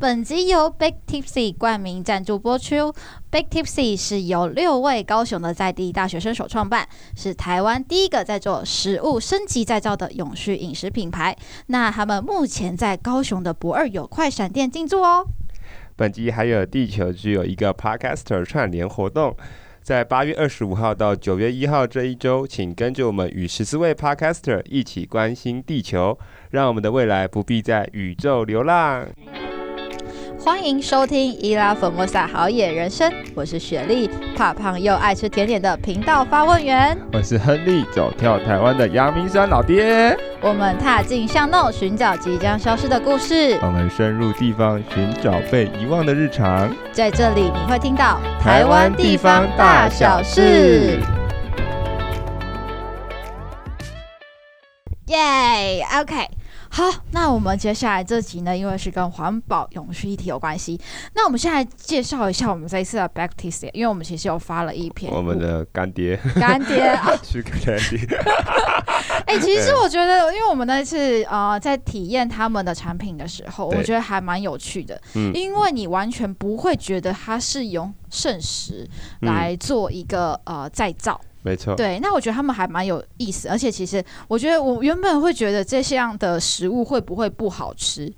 本集由 Big Tipsy 冠名赞助播出。Big Tipsy 是由六位高雄的在地大学生所创办，是台湾第一个在做食物升级再造的永续饮食品牌。那他们目前在高雄的不二有快闪店进驻哦。本集还有地球只有一个 Podcaster 串联活动，在八月二十五号到九月一号这一周，请跟着我们与十四位 Podcaster 一起关心地球，让我们的未来不必在宇宙流浪。欢迎收听伊拉粉莫萨好野人生，我是雪莉，怕胖又爱吃甜点的频道发问员。我是亨利，走跳台湾的阳明山老爹。我们踏进巷弄，寻找即将消失的故事。我们深入地方，寻找被遗忘的日常。在这里，你会听到台湾地方大小事。耶，OK。好，那我们接下来这集呢，因为是跟环保永续议题有关系，那我们现在介绍一下我们这一次的 Big Tipsy，因为我们其实有发了一篇我们的干爹，干爹啊，是干爹。哎、欸，其实我觉得，因为我们那一次呃在体验他们的产品的时候，我觉得还蛮有趣的，嗯，因为你完全不会觉得它是用圣石来做一个、嗯、呃再造。没错，对，那我觉得他们还蛮有意思，而且其实我觉得我原本会觉得这样的食物会不会不好吃，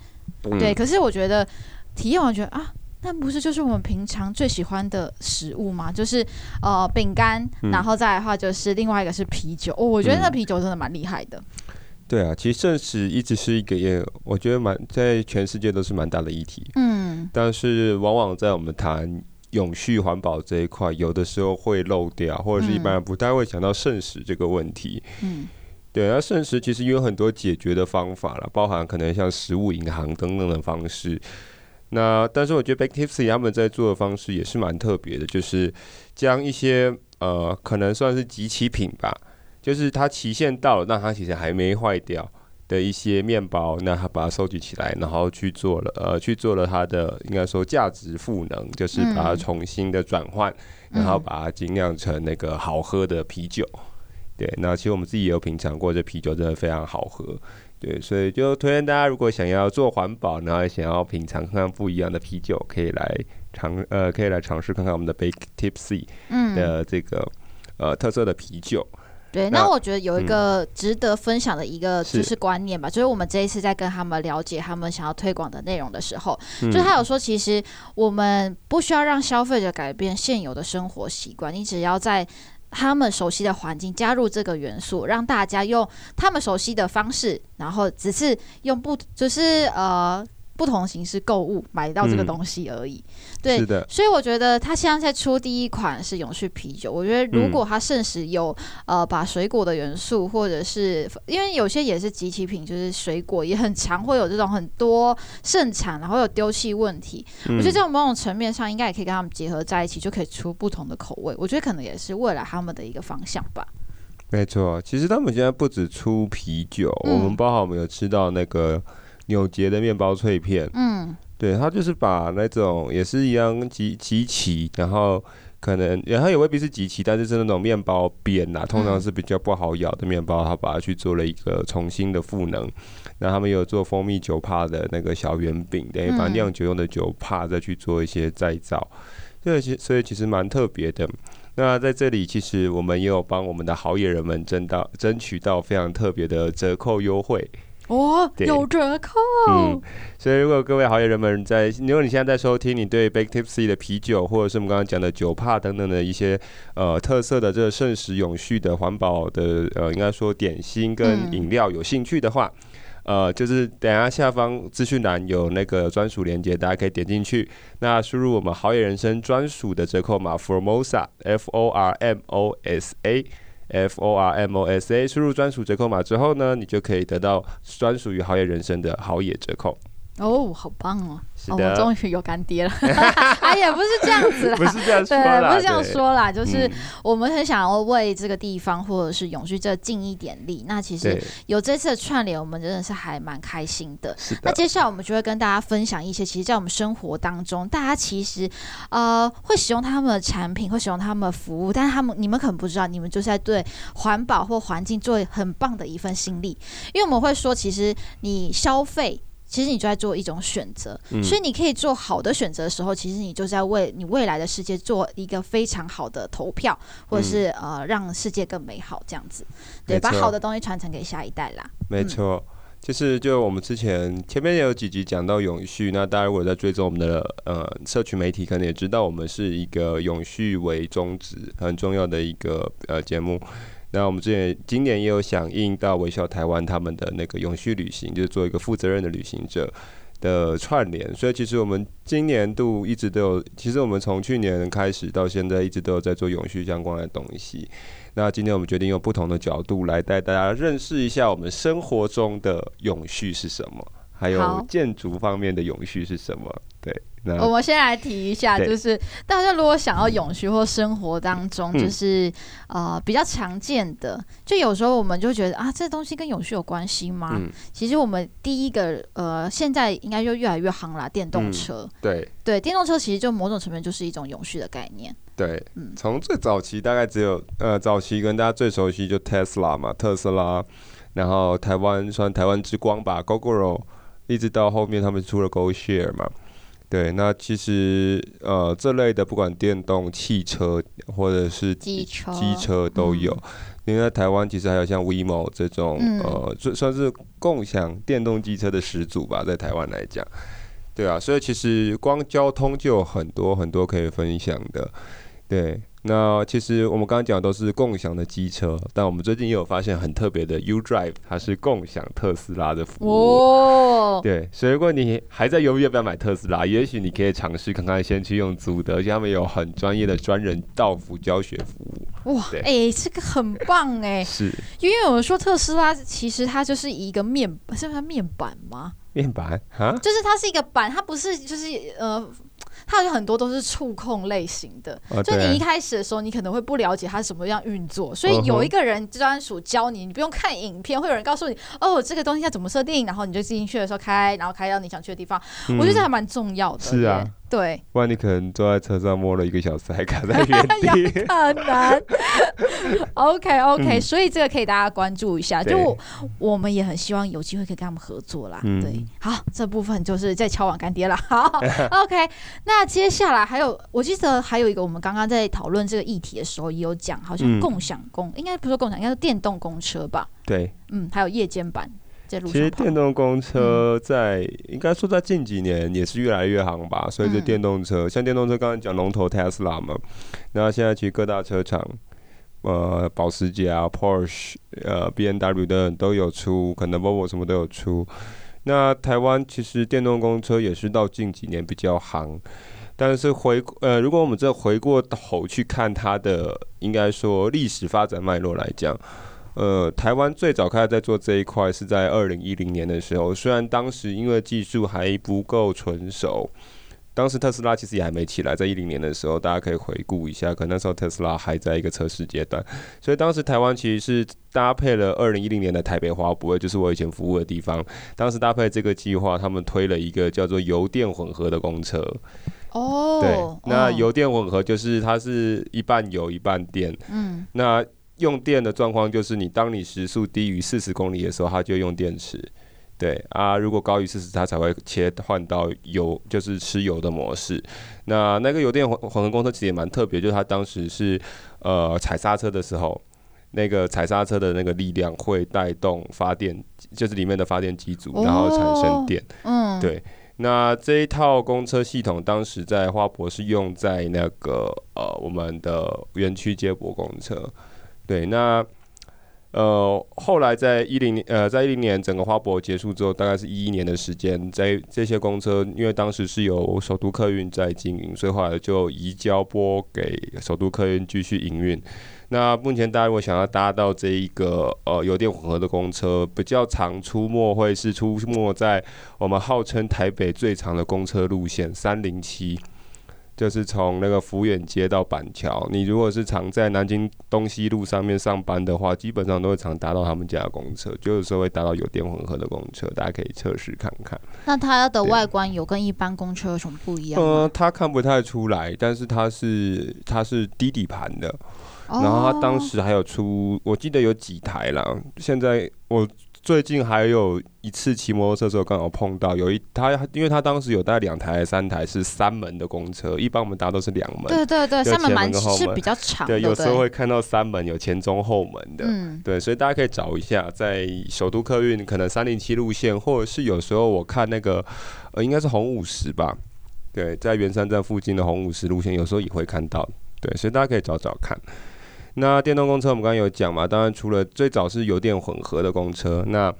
嗯、对，可是我觉得体验完觉得啊，那不是就是我们平常最喜欢的食物吗？就是呃饼干，然后再来的话就是另外一个是啤酒，哦，我觉得那啤酒真的蛮厉害的、嗯。对啊，其实圣食一直是一个也我觉得蛮在全世界都是蛮大的议题，嗯，但是往往在我们谈。永续环保这一块，有的时候会漏掉，或者是一般人不太会想到剩食这个问题。嗯，对，那剩食其实有很多解决的方法了，包含可能像食物银行等等的方式。那但是我觉得 Big Tipsy 他们在做的方式也是蛮特别的，就是将一些呃可能算是集齐品吧，就是它期限到了，但它其实还没坏掉。的一些面包，那他把它收集起来，然后去做了，呃，去做了它的应该说价值赋能，就是把它重新的转换，嗯，然后把它精酿成那个好喝的啤酒。对，那其实我们自己也有品尝过，这啤酒真的非常好喝。对，所以就推荐大家，如果想要做环保，然后想要品尝看看不一样的啤酒，可以来尝，呃，可以来尝试看看我们的 Big Tipsy 的这个，嗯，呃特色的啤酒。对，那我觉得有一个值得分享的一个就是观念吧，是就是我们这一次在跟他们了解他们想要推广的内容的时候，嗯、就他有说，其实我们不需要让消费者改变现有的生活习惯，你只要在他们熟悉的环境加入这个元素，让大家用他们熟悉的方式，然后只是用不就是呃。不同形式购物买到这个东西而已，嗯、对，是的，所以我觉得他现在在出第一款是永续啤酒。我觉得如果他甚时有、嗯、呃把水果的元素，或者是因为有些也是集齐品，就是水果也很常会有这种很多盛产，然后有丢弃问题。嗯、我觉得这种某种层面上应该也可以跟他们结合在一起，就可以出不同的口味。我觉得可能也是未来他们的一个方向吧。没错，其实他们现在不止出啤酒，嗯、我们包括我们有吃到那个。纽结的面包脆片，嗯，对，他就是把那种也是一样集集齐，然后可能然后也未必是集齐，但是是那种面包边呐，通常是比较不好咬的面包，他把它去做了一个重新的赋能。那他们有做蜂蜜酒帕的那个小圆饼，等于把酿酒用的酒帕再去做一些再造，这其所以其实蛮特别的。那在这里，其实我们也有帮我们的好野人们争到争取到非常特别的折扣优惠。哦，有折扣。嗯，所以如果各位好野人们在，如果你现在在收听，你对 Big Tipsy 的啤酒，或者是我们刚刚讲的酒帕等等的一些呃特色的这个剩食永续的环保的呃，应该说点心跟饮料有兴趣的话，嗯、呃，就是等下下方资讯栏有那个专属链接，大家可以点进去，那输入我们好野人生专属的折扣码 Formosa F O R M O S A。F O R M O S A，输入专属折扣码之后呢，你就可以得到专属于好野人生的好野折扣。哦，好棒哦！是的，我终于有干爹了。哎呀，不是这样子啦，不是这样说啦，对，不是这样说啦，就是我们很想要为这个地方或者是永续这尽一点力。那其实有这次的串联，我们真的是还蛮开心的。那接下来我们就会跟大家分享一些，其实，在我们生活当中，大家其实呃会使用他们的产品，会使用他们的服务，但是他们你们可能不知道，你们就是在对环保或环境做很棒的一份心力。因为我们会说，其实你消费。其实你就在做一种选择。嗯、所以你可以做好的选择的时候，其实你就是在为你未来的世界做一个非常好的投票，或者是、嗯、呃让世界更美好这样子。对，把好的东西传承给下一代啦。没错。嗯就是，就我们之前前面也有几集讲到永续，那大家如果在追踪我们的呃社群媒体，可能也知道我们是一个永续为宗旨很重要的一个呃节目。那我们之前今年也有响应到微笑台湾他们的那个永续旅行，就是做一个负责任的旅行者的串联。所以其实我们今年度一直都有，其实我们从去年开始到现在一直都有在做永续相关的东西。那今天我们决定用不同的角度来带大家认识一下我们生活中的永续是什么，还有建筑方面的永续是什么。对，那我们先来提一下，就是大家如果想要永续或生活当中，就是、嗯、呃比较常见的，就有时候我们就觉得啊，这东西跟永续有关系吗？嗯、其实我们第一个呃，现在应该就越来越夯啦，电动车。嗯、对对，电动车其实就某种层面就是一种永续的概念。对，从最早期大概只有呃，早期跟大家最熟悉就 Tesla 嘛，特斯拉，然后台湾算台湾之光吧，Gogoro，一直到后面他们出了 GoShare 嘛，对，那其实呃这类的不管电动汽车或者是机车。机车都有，嗯、因为在台湾其实还有像 WeMo 这种、嗯、呃，算算是共享电动机车的始祖吧，在台湾来讲，对啊，所以其实光交通就有很多很多可以分享的。对，那其实我们刚刚讲的都是共享的机车，但我们最近也有发现很特别的 U Drive，它是共享特斯拉的服务。哦，对，所以如果你还在犹豫要不要买特斯拉，也许你可以尝试看看，先去用租的，而且他们有很专业的专人到府教学服务。哇，哎，这个很棒哎，是因为我们说特斯拉其实它就是一个面，是不是面板吗？面板啊，就是它是一个板，它不是就是呃。它有很多都是触控类型的，啊、就你一开始的时候，你可能会不了解它什么样运作，所以有一个人专属教你，你不用看影片，会有人告诉你，哦，这个东西要怎么设定，然后你就进去的时候开，然后开到你想去的地方。嗯、我觉得这还蛮重要的。是啊。对，不然你可能坐在车上摸了一个小时还卡在原地，很难。OK OK，、嗯、所以这个可以大家关注一下。就我，我们也很希望有机会可以跟他们合作啦。嗯、对，好，这部分就是在敲碗干爹了。好，OK。那接下来还有，我记得还有一个，我们刚刚在讨论这个议题的时候也有讲，好像共享公，嗯、应该不是共享，应该是电动公车吧？对，嗯，还有夜间版。其实电动公车在、嗯、应该说在近几年也是越来越行吧。所以这电动车，嗯、像电动车刚刚讲龙头 Tesla 嘛，那现在其实各大车厂，呃，保时捷啊、Porsche、呃、BMW 等等都有出，可能 Volvo 什么都有出。那台湾其实电动公车也是到近几年比较行，但是回呃，如果我们再回过头去看它的，应该说历史发展脉络来讲。呃，台湾最早开始在做这一块是在二零一零年的时候，虽然当时因为技术还不够成熟，当时特斯拉其实也还没起来，在一零年的时候，大家可以回顾一下，可能那时候特斯拉还在一个测试阶段，所以当时台湾其实是搭配了二零一零年的台北华博，就是我以前服务的地方，当时搭配这个计划，他们推了一个叫做油电混合的公车。哦，对，那油电混合就是它是一半油一半电，嗯，那。用电的状况就是，你当你时速低于四十公里的时候，它就用电池。对啊，如果高于四十，它才会切换到油，就是吃油的模式。那那个油电混混合公车其实也蛮特别，就是它当时是呃踩刹车的时候，那个踩刹车的那个力量会带动发电，就是里面的发电机组，然后产生电。嗯，对。那这一套公车系统当时在花博是用在那个呃我们的园区接驳公车。对，那呃，后来在一零年，呃，在一零年整个花博结束之后，大概是一一年的时间，在这些公车，因为当时是由首都客运在经营，所以后来就移交拨给首都客运继续营运。那目前大家如果想要搭到这一个呃油电混合的公车，比较常出没会是出没在我们号称台北最长的公车路线三零七。就是从那个福远街到板桥，你如果是常在南京东西路上面上班的话，基本上都会常搭到他们家的公车，就有时候会搭到有电混合的公车，大家可以测试看看。那它的外观有跟一般公车有什么不一样？呃，它看不太出来，但是它是它是低底盘的，然后它当时还有出，我记得有几台啦，现在我最近还有一次骑摩托车的时候，刚好碰到有一他，因为他当时有带两台、三台是三门的公车，一般我们搭都是两门。对对对，三门蛮是比较长的。对，有时候会看到三门有前中后门的。嗯，对，所以大家可以找一下，在首都客运可能三零七路线，或者是有时候我看那个呃，应该是红五十吧。对，在圆山站附近的红五十路线，有时候也会看到。对，所以大家可以找找看。那电动公车我们刚刚有讲嘛，当然除了最早是油电混合的公车，那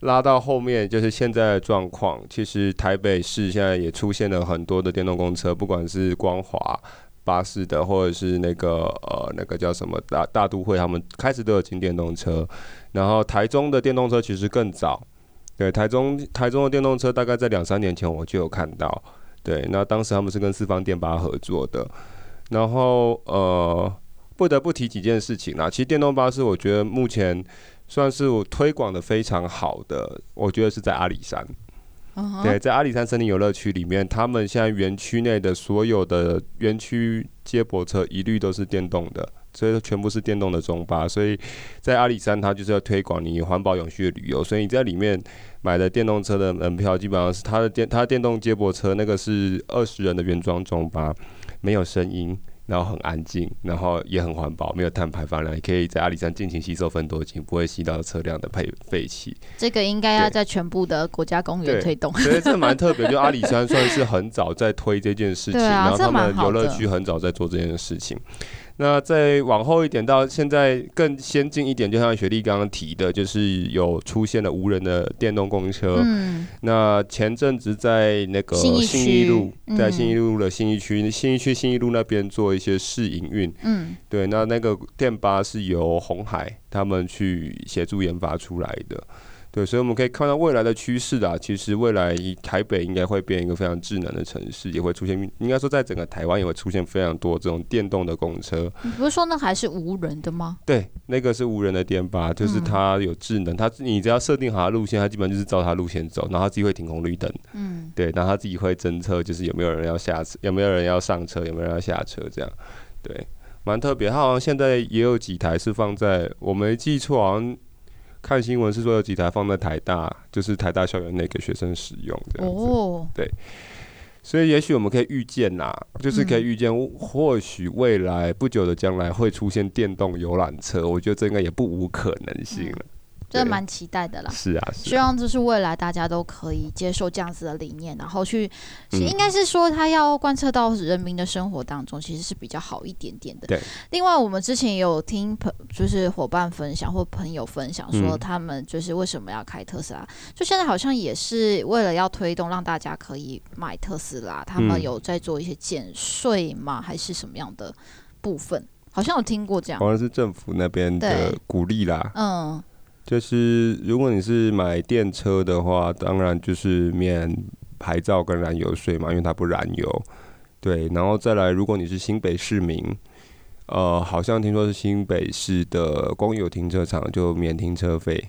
拉到后面就是现在的状况。其实台北市现在也出现了很多的电动公车，不管是光华巴士的，或者是那个呃那个叫什么大大都会，他们开始都有进电动车。然后台中的电动车其实更早，对，台中台中的电动车大概在两三年前我就有看到，对，那当时他们是跟四方电巴合作的，然后呃。不得不提几件事情啦。其实电动巴士，我觉得目前算是我推广的非常好的。我觉得是在阿里山，uh huh. 对，在阿里山森林游乐区里面，他们现在园区内的所有的园区接驳车一律都是电动的，所以全部是电动的中巴。所以在阿里山，它就是要推广你环保永续的旅游。所以你在里面买的电动车的门票，基本上是它的电，它的电动接驳车那个是二十人的原装中巴，没有声音。然后很安静，然后也很环保，没有碳排放量，也可以在阿里山尽情吸收分多精，不会吸到车辆的废废气。这个应该要在全部的国家公园推动。所以这蛮特别，就阿里山算是很早在推这件事情，啊、然后他们游乐区很早在做这件事情。那再往后一点，到现在更先进一点，就像雪莉刚刚提的，就是有出现了无人的电动公车。嗯。那前阵子在那个信义路，在信义路的新义区，新义区信义路那边做一些试营运。嗯。对，那那个电巴是由红海他们去协助研发出来的。对，所以我们可以看到未来的趋势啊，其实未来台北应该会变一个非常智能的城市，也会出现，应该说在整个台湾也会出现非常多这种电动的公车。你不是说那还是无人的吗？对，那个是无人的电巴，就是它有智能，它你只要设定好它路线，它基本上就是照它路线走，然后它自己会停红绿灯。嗯，对，然后它自己会侦测，就是有没有人要下车，有没有人要上车，有没有人要下车，这样，对，蛮特别。它好像现在也有几台是放在，我没记错，好像。看新闻是说有几台放在台大，就是台大校园内给学生使用这样子。哦，对，所以也许我们可以预见呐，就是可以预见，或许未来不久的将来会出现电动游览车，我觉得这应该也不无可能性了。真的蛮期待的啦，是啊，希望就是未来大家都可以接受这样子的理念，然后去，应该是说他要贯彻到人民的生活当中，其实是比较好一点点的。对。另外，我们之前也有听朋，就是伙伴分享或朋友分享说，他们就是为什么要开特斯拉，就现在好像也是为了要推动让大家可以买特斯拉，他们有在做一些减税吗？还是什么样的部分？好像有听过这样，好像是政府那边的鼓励啦。嗯。就是如果你是买电车的话，当然就是免牌照跟燃油税嘛，因为它不燃油。对，然后再来，如果你是新北市民，呃，好像听说是新北市的公有停车场就免停车费，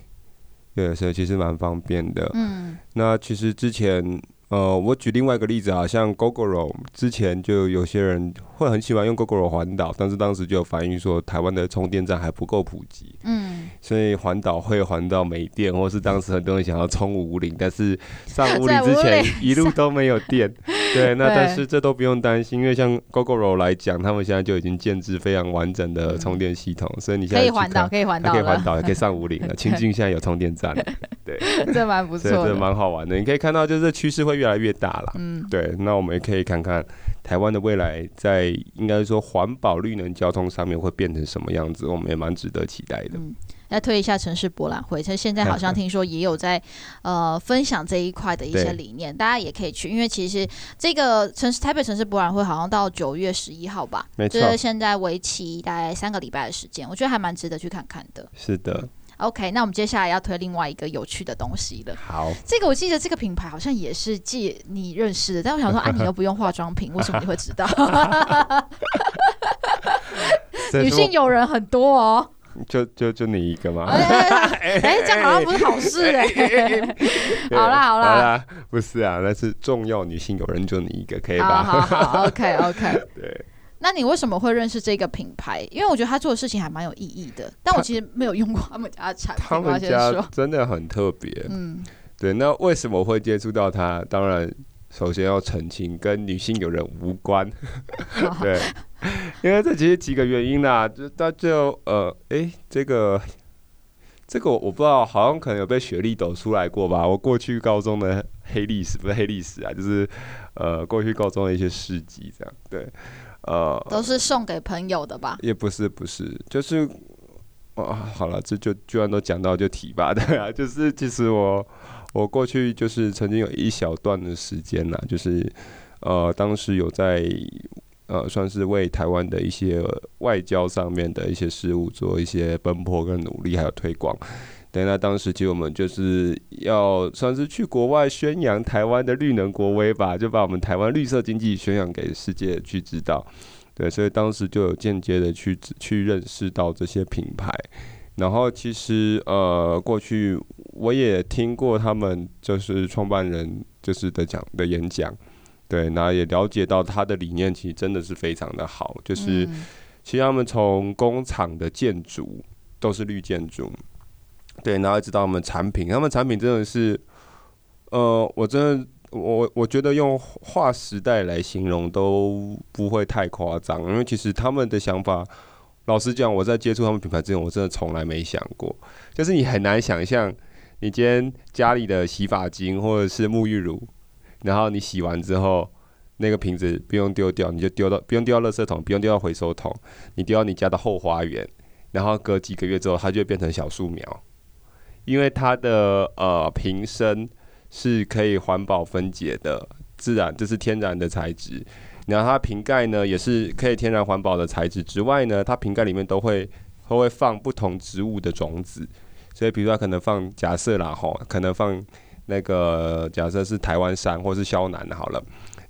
对，所以其实蛮方便的。嗯，那其实之前。呃，我举另外一个例子啊，像 Gogoro 之前就有些人会很喜欢用 Gogoro 环岛，但是当时就有反映说台湾的充电站还不够普及，嗯，所以环岛会环到没电，或是当时很多人想要充武岭，但是上 五岭之前一路都没有电，对，那但是这都不用担心，因为像 Gogoro 来讲，他们现在就已经建制非常完整的充电系统，所以你现在可以环岛，可以环岛，可以环岛，也可以上五岭了。清境现在有充电站，对，这蛮不错，这蛮好玩的，你可以看到就是趋势会越越来越大了，嗯，对，那我们也可以看看台湾的未来，在应该说环保绿能交通上面会变成什么样子，我们也蛮值得期待的。嗯，来推一下城市博览会，它现在好像 听说也有在呃分享这一块的一些理念，大家也可以去，因为其实这个城市台北城市博览会好像到九月十一号吧，没错，就是现在为期大概三个礼拜的时间，我觉得还蛮值得去看看的。是的。OK，那我们接下来要推另外一个有趣的东西了。好，这个我记得这个品牌好像也是借你认识的，但我想说，啊，你又不用化妆品，为什么你会知道？女性友人很多哦，就就就你一个吗？哎，这样好像不是好事哎。好啦好啦，不是啊，那是重要女性友人就你一个，可以吧？好好好，OK OK。对。那你为什么会认识这个品牌？因为我觉得他做的事情还蛮有意义的，但我其实没有用过他们家的产品。他们家真的很特别，嗯，对。那为什么会接触到他？当然，首先要澄清，跟女性友人无关。对，因为这其实几个原因啦，就到就呃，哎、欸，这个。这个我我不知道，好像可能有被学历抖出来过吧。我过去高中的黑历史不是黑历史啊，就是呃过去高中的一些事迹这样。对，呃，都是送给朋友的吧？也不是，不是，就是啊，好了，这就居然都讲到就提吧，对啊，就是其实我我过去就是曾经有一小段的时间啦，就是呃当时有在。呃，算是为台湾的一些外交上面的一些事务做一些奔波跟努力，还有推广。对，那当时其实我们就是要算是去国外宣扬台湾的绿能国威吧，就把我们台湾绿色经济宣扬给世界去知道。对，所以当时就有间接的去去认识到这些品牌。然后其实呃，过去我也听过他们就是创办人就是的讲的演讲。对，那也了解到他的理念其实真的是非常的好，就是其实他们从工厂的建筑都是绿建筑，对，然后一直到他们产品，他们产品真的是，呃，我真的我我觉得用划时代来形容都不会太夸张，因为其实他们的想法，老实讲，我在接触他们品牌之前，我真的从来没想过，就是你很难想象，你今天家里的洗发精或者是沐浴乳。然后你洗完之后，那个瓶子不用丢掉，你就丢到不用丢到垃圾桶，不用丢到回收桶，你丢到你家的后花园，然后隔几个月之后，它就会变成小树苗，因为它的呃瓶身是可以环保分解的，自然这是天然的材质，然后它瓶盖呢也是可以天然环保的材质之外呢，它瓶盖里面都会都会放不同植物的种子，所以比如说可能放假设啦吼，可能放。那个假设是台湾杉或是肖楠好了，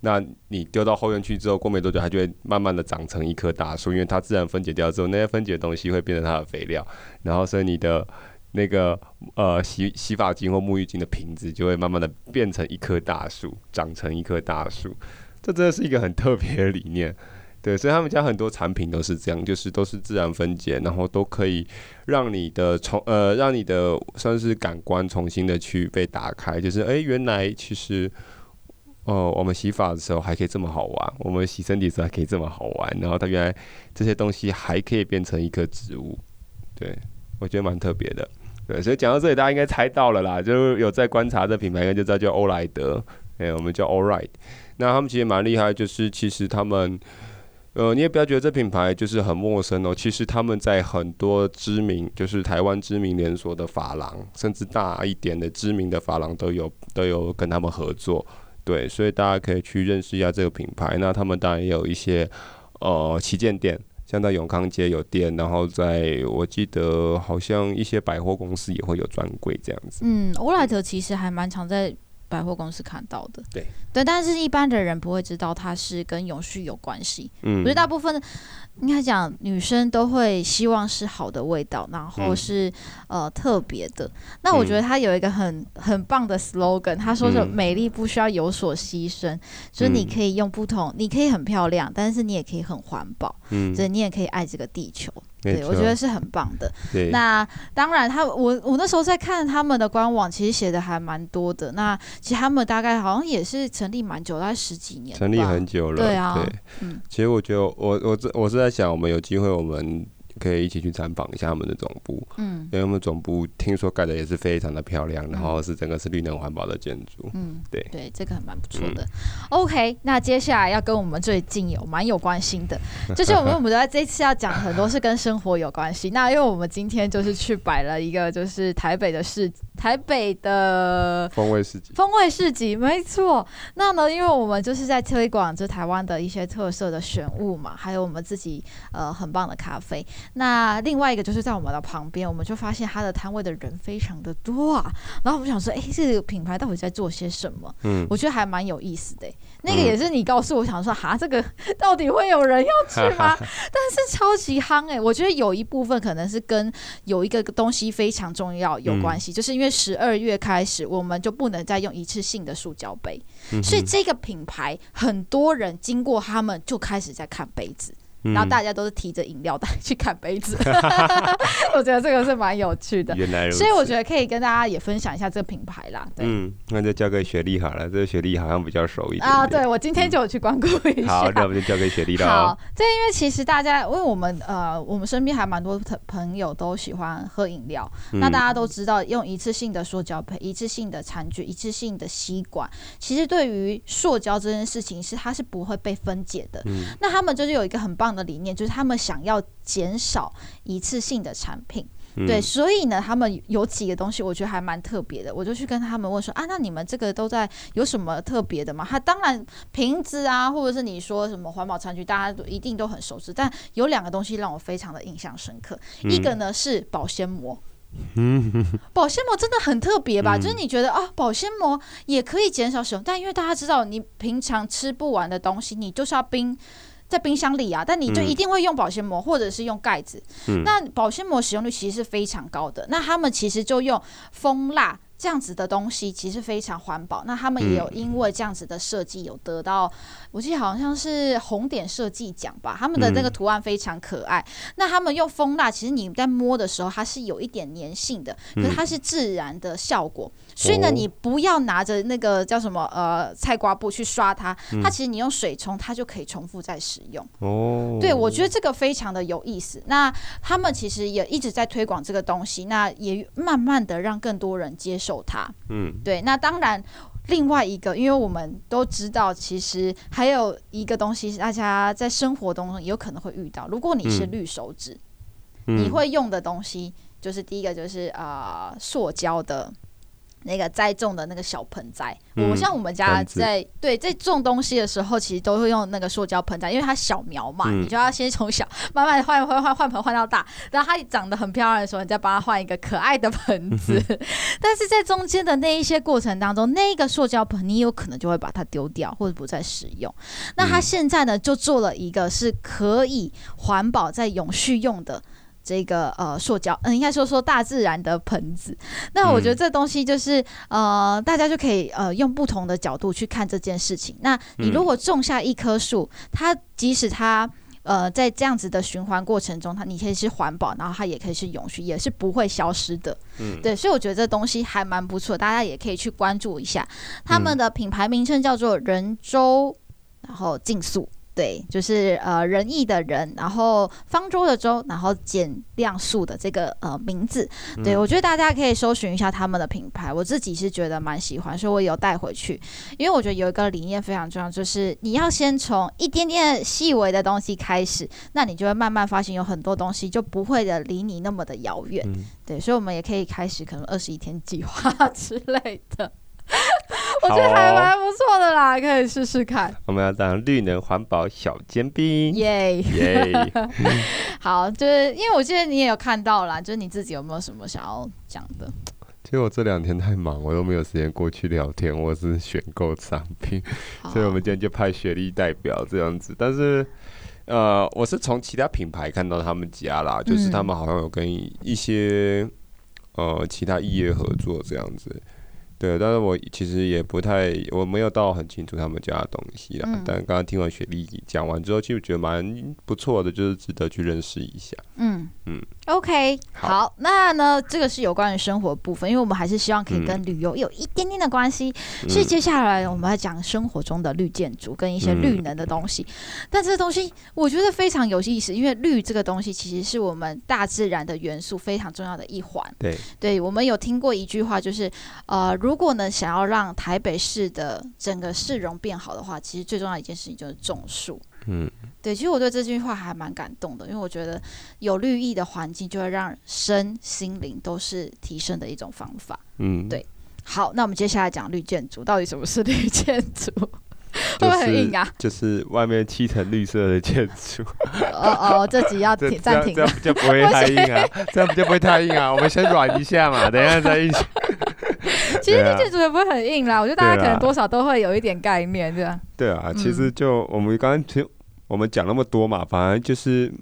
那你丢到后院去之后，过没多久它就会慢慢的长成一棵大树，因为它自然分解掉之后，那些分解的东西会变成它的肥料，然后所以你的那个呃洗洗发精或沐浴精的瓶子就会慢慢的变成一棵大树，长成一棵大树，这真的是一个很特别的理念。对，所以他们家很多产品都是这样，就是都是自然分解，然后都可以让你的重呃，让你的算是感官重新的去被打开，就是哎，原来其实哦、我们洗发的时候还可以这么好玩，我们洗身体的时候还可以这么好玩，然后它原来这些东西还可以变成一棵植物，对，我觉得蛮特别的。对，所以讲到这里，大家应该猜到了啦，就是有在观察这品牌，应该就知道叫欧莱德，哎，我们叫 Allright，那他们其实蛮厉害，就是其实他们。呃，你也不要觉得这品牌就是很陌生哦。其实他们在很多知名，就是台湾知名连锁的发廊，甚至大一点的知名的发廊都有都有跟他们合作。对，所以大家可以去认识一下这个品牌。那他们当然也有一些呃旗舰店，像在永康街有店，然后在我记得好像一些百货公司也会有专柜这样子。嗯，欧莱德其实还蛮常在。百货公司看到的，对对，但是一般的人不会知道它是跟永续有关系。嗯，我觉得大部分应该讲女生都会希望是好的味道，然后是、嗯、呃特别的。那我觉得他有一个很很棒的 slogan，他说是美丽不需要有所牺牲，所以、嗯、你可以用不同，你可以很漂亮，但是你也可以很环保，嗯，所以你也可以爱这个地球。对，我觉得是很棒的。对，那当然他，他我我那时候在看他们的官网，其实写的还蛮多的。那其实他们大概好像也是成立蛮久，大概十几年。成立很久了。对啊。对，嗯。其实我觉得我，我我我是在想，我们有机会，我们。可以一起去参访一下他们的总部，嗯，因为他们总部听说盖的也是非常的漂亮，嗯、然后是整个是绿能环保的建筑，嗯，对对，这个还蛮不错的。嗯、OK，那接下来要跟我们最近有蛮有关系的，就是我们我们在这次要讲很多是跟生活有关系。那因为我们今天就是去摆了一个就是台北的市，台北的风味市集，风味市集没错。那呢，因为我们就是在推广这台湾的一些特色的选物嘛，还有我们自己呃很棒的咖啡。那另外一个就是在我们的旁边，我们就发现他的摊位的人非常的多啊。然后我们想说，哎，这个品牌到底在做些什么？嗯，我觉得还蛮有意思的。那个也是你告诉我，想说，哈，这个到底会有人要去吗？但是超级夯哎，我觉得有一部分可能是跟有一个东西非常重要有关系，就是因为十二月开始，我们就不能再用一次性的塑胶杯，所以这个品牌很多人经过他们就开始在看杯子。然后大家都是提着饮料袋去看杯子 我觉得这个是蛮有趣的。原来如此。所以我觉得可以跟大家也分享一下这个品牌啦。对。嗯，那就交给雪莉好了，这个雪莉好像比较熟一点，点。啊，对，我今天就有去光顾一下。好，那我们就交给雪莉了。好，这因为其实大家，因为我们呃，我们身边还蛮多朋友都喜欢喝饮料。嗯、那大家都知道，用一次性的塑胶杯、一次性的餐具、一次性的吸管，其实对于塑胶这件事情是它是不会被分解的。嗯。那他们就是有一个很棒的理念，就是他们想要减少一次性的产品，嗯、对，所以呢，他们有几个东西，我觉得还蛮特别的，我就去跟他们问说啊，那你们这个都在有什么特别的吗？他当然瓶子啊，或者是你说什么环保餐具，大家都一定都很熟知，但有两个东西让我非常的印象深刻，嗯、一个呢是保鲜膜，嗯，保鲜膜真的很特别吧？嗯、就是你觉得啊，保鲜膜也可以减少使用，但因为大家知道，你平常吃不完的东西，你就是要冰。在冰箱里啊，但你就一定会用保鲜膜，或者是用盖子。嗯、那保鲜膜使用率其实是非常高的。那他们其实就用蜂蜡。这样子的东西其实非常环保。那他们也有因为这样子的设计有得到，嗯、我记得好像是红点设计奖吧。他们的那个图案非常可爱。嗯、那他们用蜂蜡，其实你在摸的时候，它是有一点粘性的，可是它是自然的效果。嗯、所以呢，你不要拿着那个叫什么呃菜瓜布去刷它，它其实你用水冲，它就可以重复再使用。哦，对，我觉得这个非常的有意思。那他们其实也一直在推广这个东西，那也慢慢的让更多人接受。它，嗯，对，那当然，另外一个，因为我们都知道，其实还有一个东西，大家在生活当中有可能会遇到。如果你是绿手指，嗯、你会用的东西，就是第一个就是啊、呃，塑胶的。那个栽种的那个小盆栽，嗯、我像我们家在对在种东西的时候，其实都会用那个塑胶盆栽，因为它小苗嘛，嗯、你就要先从小慢慢换换换换盆换到大，然后它长得很漂亮的时候，你再帮它换一个可爱的盆子。嗯、但是在中间的那一些过程当中，那个塑胶盆你有可能就会把它丢掉或者不再使用。那它现在呢，就做了一个是可以环保再永续用的。这个呃，塑胶，嗯，应该说说大自然的盆子。那我觉得这东西就是、嗯、呃，大家就可以呃，用不同的角度去看这件事情。那你如果种下一棵树，嗯、它即使它呃，在这样子的循环过程中，它你可以是环保，然后它也可以是永续，也是不会消失的。嗯，对，所以我觉得这东西还蛮不错，大家也可以去关注一下。他们的品牌名称叫做人周，然后净塑。对，就是呃仁义的仁，然后方舟的舟，然后减量数的这个呃名字。对，我觉得大家可以搜寻一下他们的品牌，我自己是觉得蛮喜欢，所以我有带回去。因为我觉得有一个理念非常重要，就是你要先从一点点细微的东西开始，那你就会慢慢发现有很多东西就不会的离你那么的遥远。嗯、对，所以我们也可以开始可能二十一天计划 之类的。我觉得还蛮不错的啦，可以试试看。我们要当绿能环保小尖兵，耶耶！好，就是因为我记得你也有看到啦，就是你自己有没有什么想要讲的？其实我这两天太忙，我都没有时间过去聊天，我是选购商品，所以我们今天就派雪莉代表这样子。但是，呃，我是从其他品牌看到他们家啦，就是他们好像有跟一些、嗯、呃其他异业合作这样子。对，但是我其实也不太，我没有到很清楚他们家的东西啦。嗯、但刚刚听完雪莉讲完之后，其实觉得蛮不错的，就是值得去认识一下。嗯嗯，OK，好，好，那呢，这个是有关于生活部分，因为我们还是希望可以跟旅游有一点点的关系。嗯、所以接下来我们要讲生活中的绿建筑跟一些绿能的东西。嗯、但这个东西我觉得非常有意思，因为绿这个东西其实是我们大自然的元素非常重要的一环。对，对我们有听过一句话，就是呃，如果呢想要让台北市的整个市容变好的话，其实最重要的一件事情就是种树。嗯，对，其实我对这句话还蛮感动的，因为我觉得有绿意的环境就会让身心灵都是提升的一种方法。嗯，对。好，那我们接下来讲绿建筑，到底什么是绿建筑？会不会很硬啊？就是外面漆成绿色的建筑。哦哦，这集要停暂停，这样就不会太硬啊，这样就不会太硬啊。我们先软一下嘛，等一下再一起。其实这建筑也不会很硬啦，我觉得大家可能多少都会有一点概念，这样。对啊，其实就我们刚刚听我们讲那么多嘛，反正就是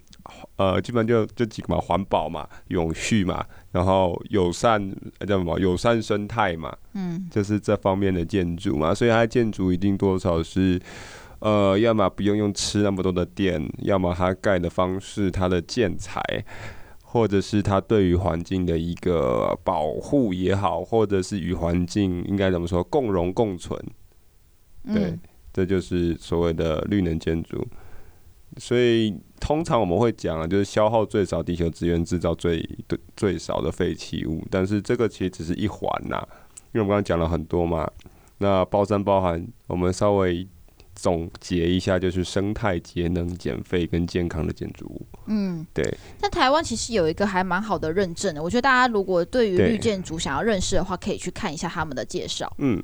呃，基本上就这几个嘛，环保嘛，永续嘛。然后友善叫什么？友善生态嘛，嗯，就是这方面的建筑嘛，所以它的建筑一定多少是，呃，要么不用用吃那么多的电，要么它盖的方式、它的建材，或者是它对于环境的一个保护也好，或者是与环境应该怎么说共荣共存，对，嗯、这就是所谓的绿能建筑。所以通常我们会讲啊，就是消耗最少地球资源，制造最最少的废弃物。但是这个其实只是一环呐，因为我们刚刚讲了很多嘛。那包山包含，我们稍微总结一下，就是生态、节能、减废跟健康的建筑物。嗯，对。那台湾其实有一个还蛮好的认证的，我觉得大家如果对于绿建筑想要认识的话，可以去看一下他们的介绍。嗯，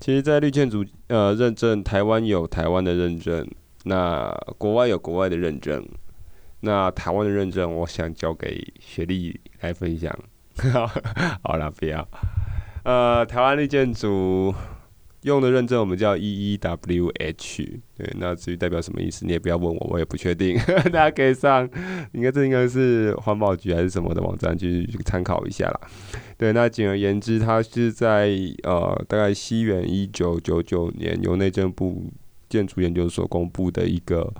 其实，在绿建筑呃认证，台湾有台湾的认证。那国外有国外的认证，那台湾的认证，我想交给雪莉来分享。好了，不要。呃，台湾绿建筑用的认证我们叫 EEWH，对，那至于代表什么意思，你也不要问我，我也不确定。大家可以上，应该这应该是环保局还是什么的网站去参考一下啦。对，那简而言之，它是在呃大概西元一九九九年由内政部。建筑研究所公布的一个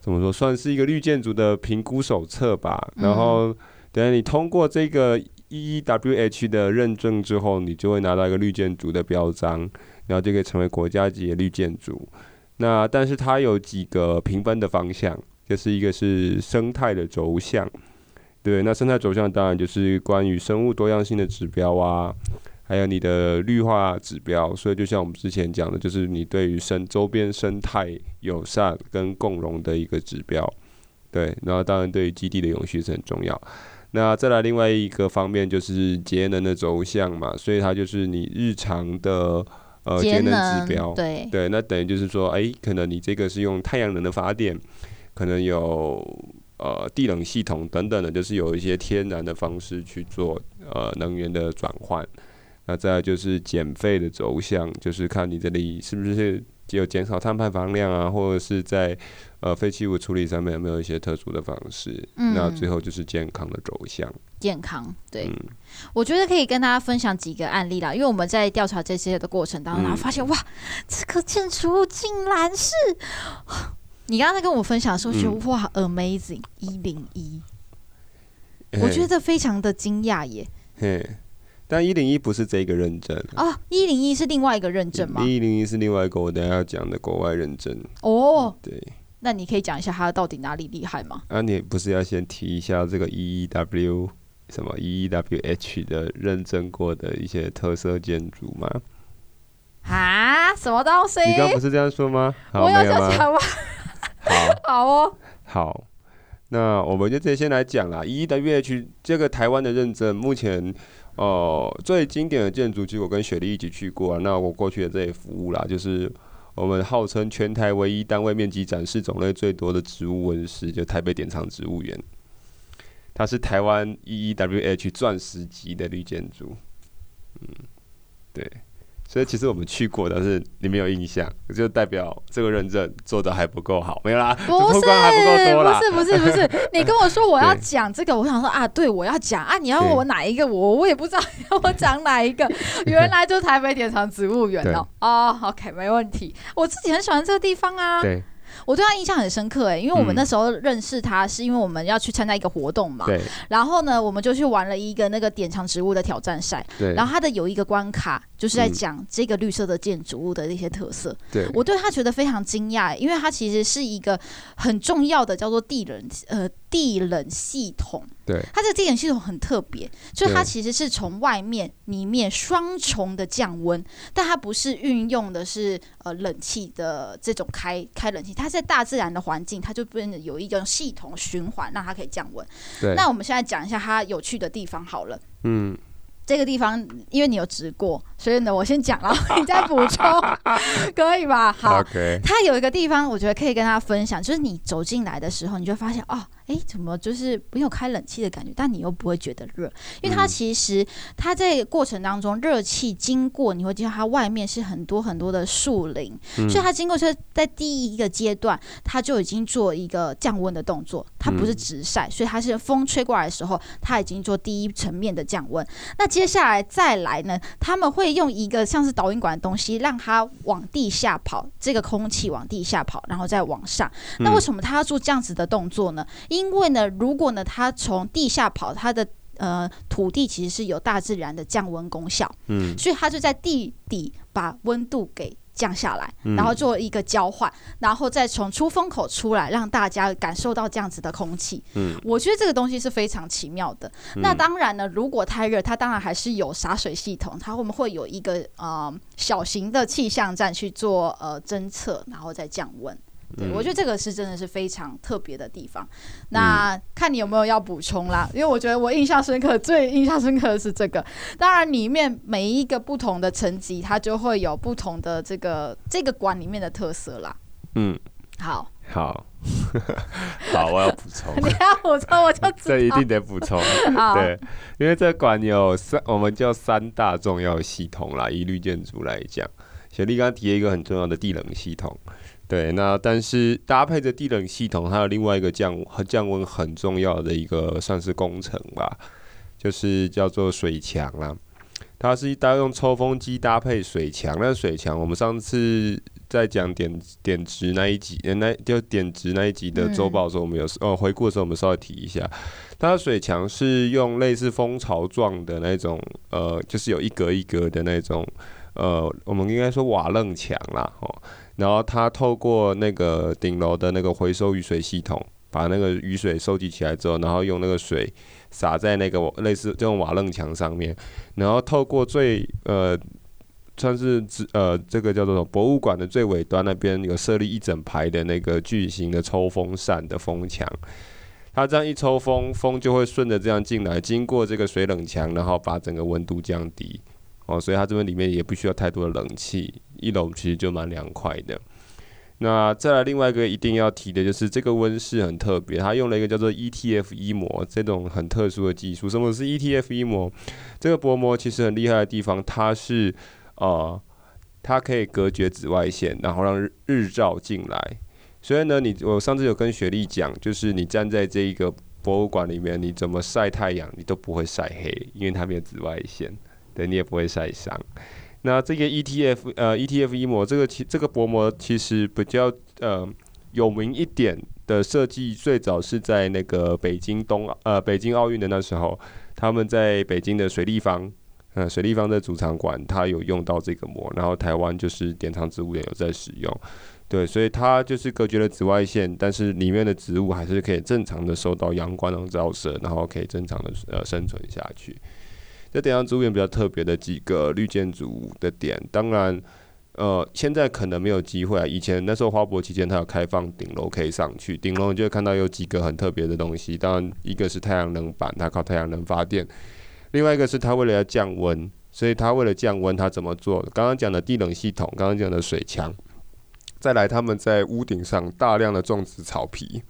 怎么说，算是一个绿建筑的评估手册吧。然后等你通过这个 EEWH 的认证之后，你就会拿到一个绿建筑的标章，然后就可以成为国家级的绿建筑。那但是它有几个评分的方向，就是一个是生态的轴向，对，那生态轴向当然就是关于生物多样性的指标啊。还有你的绿化指标，所以就像我们之前讲的，就是你对于生周边生态友善跟共荣的一个指标，对，然后当然对于基地的永续是很重要。那再来另外一个方面就是节能的轴向嘛，所以它就是你日常的呃节能指标，对对，那等于就是说，哎，可能你这个是用太阳能的发电，可能有呃地冷系统等等的，就是有一些天然的方式去做呃能源的转换。那再来就是减费的走向，就是看你这里是不是只有减少碳排放量啊，或者是在呃废弃物处理上面有没有一些特殊的方式？嗯，那最后就是健康的走向。健康，对，嗯，我觉得可以跟大家分享几个案例啦，因为我们在调查这些的过程当中，然后发现，嗯，哇，这个建筑物竟然是你刚才跟我分享的时候，觉得，嗯，哇，amazing，一零一，我觉得非常的惊讶耶。嘿。但一零一不是这个认证啊，一零一是另外一个认证吗？一零一是另外一个我等下要讲的国外认证哦。对，那你可以讲一下它到底哪里厉害吗？啊，你不是要先提一下这个 E E W 什么 E E W H 的认证过的一些特色建筑吗？啊，什么东西？你刚不是这样说吗？好我要讲吗？好，好哦，好，那我们就直接先来讲啦。E E W H 这个台湾的认证目前。哦，最经典的建筑，其实我跟雪莉一起去过啊。那我过去的这些服务啦，就是我们号称全台唯一单位面积展示种类最多的植物温室，就台北典藏植物园。它是台湾 EEWH 钻石级的绿建筑。嗯，对。所以其实我们去过，但是你没有印象，就代表这个认证做的还不够好，没有啦，不是，不是，不是，不是，你跟我说我要讲这个，我想说啊，对，我要讲啊，你要问我哪一个，我我也不知道要我讲哪一个，原来就台北典藏植物园哦，哦，OK，没问题，我自己很喜欢这个地方啊。对。我对他印象很深刻哎、欸，因为我们那时候认识他，是因为我们要去参加一个活动嘛。对。然后呢，我们就去玩了一个那个典藏植物的挑战赛。对。然后他的有一个关卡，就是在讲这个绿色的建筑物的一些特色。对。我对他觉得非常惊讶，因为他其实是一个很重要的叫做地人呃地冷系统。对。它这个地冷系统很特别，就它其实是从外面里面双重的降温，但它不是运用的是呃冷气的这种开开冷气，它在大自然的环境，它就变得有一种系统循环，让它可以降温。对。那我们现在讲一下它有趣的地方好了。嗯。这个地方，因为你有植过，所以呢，我先讲，然后你再补充，可以吧？好.它有一个地方，我觉得可以跟大家分享，就是你走进来的时候，你就发现哦。哎，怎么就是没有开冷气的感觉？但你又不会觉得热，因为它其实它在过程当中热气经过，你会见到它外面是很多很多的树林，嗯、所以它经过是在第一个阶段，它就已经做一个降温的动作，它不是直晒，所以它是风吹过来的时候，它已经做第一层面的降温。那接下来再来呢，他们会用一个像是导引管的东西，让它往地下跑，这个空气往地下跑，然后再往上。那为什么它要做这样子的动作呢？因为呢，如果呢，它从地下跑，它的呃土地其实是有大自然的降温功效，嗯，所以它就在地底把温度给降下来，然后做一个交换，然后再从出风口出来，让大家感受到这样子的空气。嗯，我觉得这个东西是非常奇妙的。那当然呢，如果太热，它当然还是有洒水系统，它会不会有一个呃小型的气象站去做呃侦测，然后再降温。对，我觉得这个是真的是非常特别的地方。那看你有没有要补充啦，因为我觉得我印象深刻，最印象深刻的是这个。当然，里面每一个不同的层级，它就会有不同的这个这个馆里面的特色啦。嗯，好，好，好，我要补充。你要补充，我就这一定得补充。对，因为这馆有三，我们叫三大重要系统啦。以绿建筑来讲，雪莉刚刚提了一个很重要的地冷系统。对，那但是搭配着地冷系统，还有另外一个降和降温很重要的一个算是工程吧，就是叫做水墙啦。它是搭用抽风机搭配水墙，那水墙我们上次在讲点点值那一集，那就点值那一集的周报的时候，我们有呃回顾的时候，我们稍微提一下，它的水墙是用类似蜂巢状的那种，呃，就是有一格一格的那种，呃，我们应该说瓦楞墙啦，哦。然后它透过那个顶楼的那个回收雨水系统，把那个雨水收集起来之后，然后用那个水洒在那个类似这种瓦楞墙上面，然后透过最呃算是呃这个叫做博物馆的最尾端那边有设立一整排的那个巨型的抽风扇的风墙，它这样一抽风，风就会顺着这样进来，经过这个水冷墙，然后把整个温度降低。哦，所以它这边里面也不需要太多的冷气，一楼其实就蛮凉快的。那再来另外一个一定要提的就是这个温室很特别，它用了一个叫做 ETF 一膜这种很特殊的技术。什么是 ETF 一膜？这个薄膜其实很厉害的地方，它是呃，它可以隔绝紫外线，然后让日照进来。所以呢，你我上次有跟雪莉讲，就是你站在这一个博物馆里面，你怎么晒太阳，你都不会晒黑，因为它没有紫外线。对，你也不会晒伤。那这个 ETF 呃 ETF 一膜，这个其这个薄膜其实比较呃有名一点的设计，最早是在那个北京冬呃北京奥运的那时候，他们在北京的水立方呃水立方的主场馆，它有用到这个膜，然后台湾就是典藏植物园有在使用。对，所以它就是隔绝了紫外线，但是里面的植物还是可以正常的受到阳光的照射，然后可以正常的呃生存下去。这典藏植物园比较特别的几个绿建筑的点，当然，呃，现在可能没有机会啊。以前那时候花博期间，它有开放顶楼可以上去，顶楼你就会看到有几个很特别的东西。当然，一个是太阳能板，它靠太阳能发电；另外一个是它为了要降温，所以它为了降温，它怎么做？刚刚讲的地冷系统，刚刚讲的水墙，再来他们在屋顶上大量的种植草皮，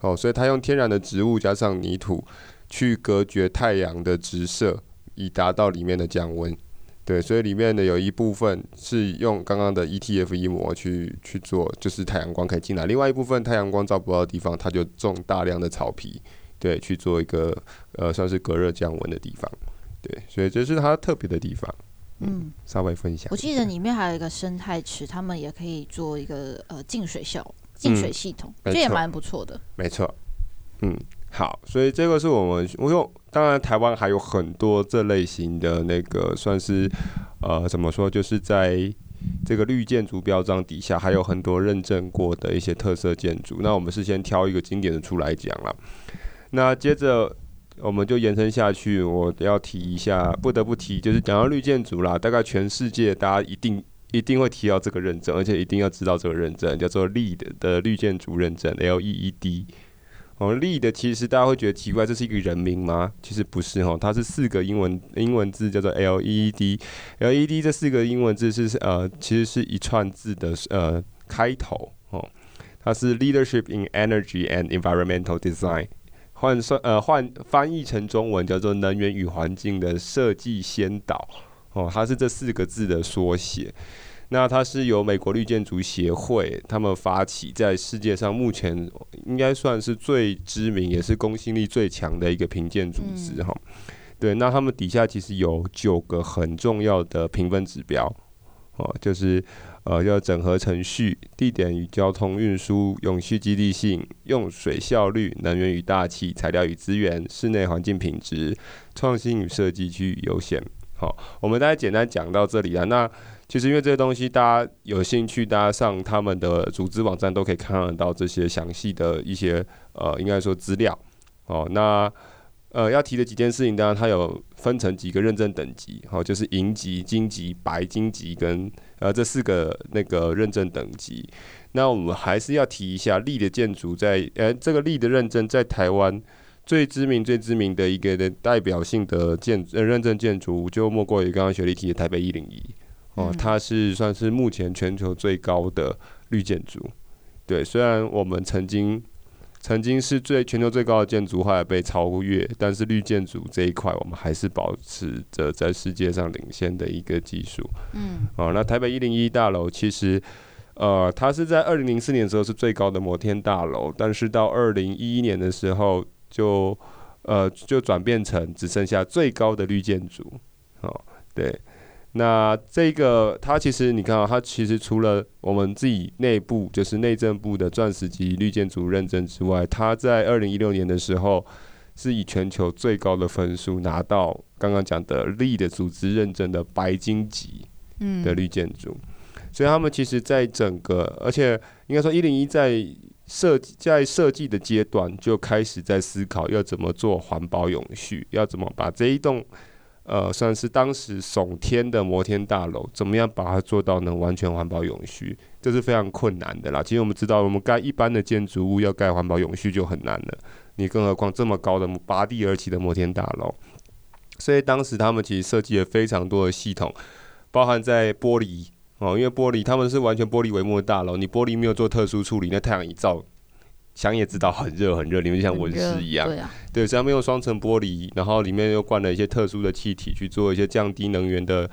哦，所以它用天然的植物加上泥土去隔绝太阳的直射。以达到里面的降温，对，所以里面的有一部分是用刚刚的 ETF 一模去去做，就是太阳光可以进来；另外一部分太阳光照不到的地方，它就种大量的草皮，对，去做一个呃算是隔热降温的地方，对，所以这是它特别的地方。嗯，稍微分享。我记得里面还有一个生态池，他们也可以做一个呃净水效净水系统，这、嗯、也蛮不错的。没错，嗯。好，所以这个是我们，我用当然台湾还有很多这类型的那个算是，呃，怎么说，就是在这个绿建筑标章底下还有很多认证过的一些特色建筑。那我们是先挑一个经典的出来讲了，那接着我们就延伸下去，我要提一下，不得不提，就是讲到绿建筑啦，大概全世界大家一定一定会提到这个认证，而且一定要知道这个认证叫做 LEED 的绿建筑认证，L E E D。哦，LE 的其实大家会觉得奇怪，这是一个人名吗？其实不是哦，它是四个英文英文字叫做 LED。LED 这四个英文字是呃，其实是一串字的呃开头哦，它是 Leadership in Energy and Environmental Design，换算呃换翻译成中文叫做能源与环境的设计先导哦，它是这四个字的缩写。那它是由美国绿建筑协会他们发起，在世界上目前应该算是最知名，也是公信力最强的一个评鉴组织哈。对，那他们底下其实有九个很重要的评分指标哦，就是呃要整合程序、地点与交通运输、永续基地性、用水效率、能源与大气、材料与资源、室内环境品质、创新与设计具优先。好，我们大家简单讲到这里啊，那。其实因为这些东西，大家有兴趣，大家上他们的组织网站都可以看得到这些详细的一些呃，应该说资料哦。那呃要提的几件事情，当然它有分成几个认证等级，好、哦，就是银级、金级、白金级跟呃这四个那个认证等级。那我们还是要提一下，LEED 的建筑在呃这个 LEED 的认证在台湾最知名、最知名的一个的代表性的建呃认证建筑，就莫过于刚刚雪莉提的台北一零一。哦，它是算是目前全球最高的绿建筑，对。虽然我们曾经曾经是最全球最高的建筑，后来被超越，但是绿建筑这一块，我们还是保持着在世界上领先的一个技术。嗯。哦，那台北一零一大楼其实，呃，它是在二零零四年的时候是最高的摩天大楼，但是到二零一一年的时候就呃就转变成只剩下最高的绿建筑。哦，对。那这个它其实你看啊，它其实除了我们自己内部就是内政部的钻石级绿建筑认证之外，它在二零一六年的时候是以全球最高的分数拿到刚刚讲的 LEED 的组织认证的白金级的绿建筑，所以他们其实在整个，而且应该说一零一在设计在设计的阶段就开始在思考要怎么做环保永续，要怎么把这一栋。呃，算是当时耸天的摩天大楼，怎么样把它做到能完全环保永续，这是非常困难的啦。其实我们知道，我们盖一般的建筑物要盖环保永续就很难了，你更何况这么高的拔地而起的摩天大楼。所以当时他们其实设计了非常多的系统，包含在玻璃哦，因为玻璃他们是完全玻璃帷幕的大楼，你玻璃没有做特殊处理，那太阳一照。想也知道很热很热，里面就像温室一样。对啊，对，上面用双层玻璃，然后里面又灌了一些特殊的气体去做一些降低能源的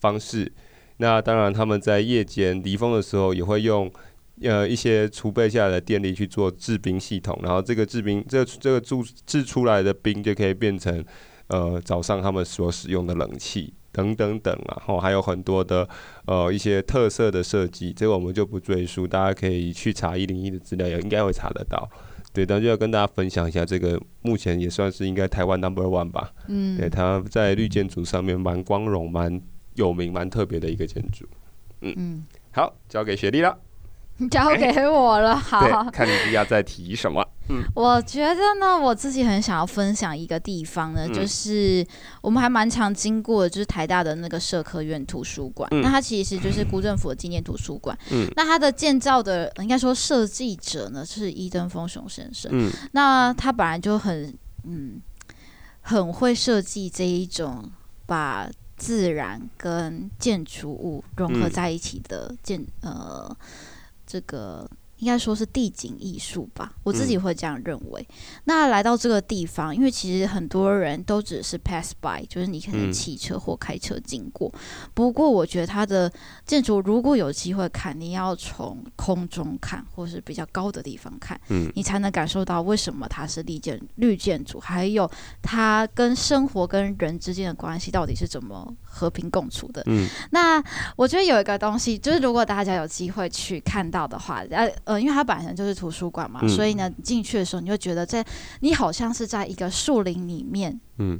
方式。那当然，他们在夜间离峰的时候也会用呃一些储备下来的电力去做制冰系统，然后这个制冰这个这个制制出来的冰就可以变成呃早上他们所使用的冷气。等等等啊，然后还有很多的呃一些特色的设计，这个我们就不赘述，大家可以去查一零一的资料，也应该会查得到。对，但就要跟大家分享一下，这个目前也算是应该台湾 number one 吧。嗯，对，它在绿建筑上面蛮光荣、蛮有名、蛮特别的一个建筑。嗯嗯，好，交给雪莉了。交给我了，好，看你要再提什么。嗯，我觉得呢，我自己很想要分享一个地方呢，嗯、就是我们还蛮常经过的，就是台大的那个社科院图书馆。嗯、那它其实就是辜振甫的纪念图书馆。嗯，那它的建造的应该说设计者呢，是伊登丰雄先生。嗯，那他本来就很嗯很会设计这一种把自然跟建筑物融合在一起的建、嗯、呃。这个。应该说是地景艺术吧，我自己会这样认为。嗯、那来到这个地方，因为其实很多人都只是 pass by，就是你可能骑车或开车经过。嗯、不过我觉得它的建筑如果有机会看，你要从空中看，或是比较高的地方看，嗯、你才能感受到为什么它是绿建绿建筑，还有它跟生活跟人之间的关系到底是怎么和平共处的。嗯、那我觉得有一个东西，就是如果大家有机会去看到的话，呃。因为它本身就是图书馆嘛，嗯、所以呢，进去的时候你会觉得在你好像是在一个树林里面，嗯，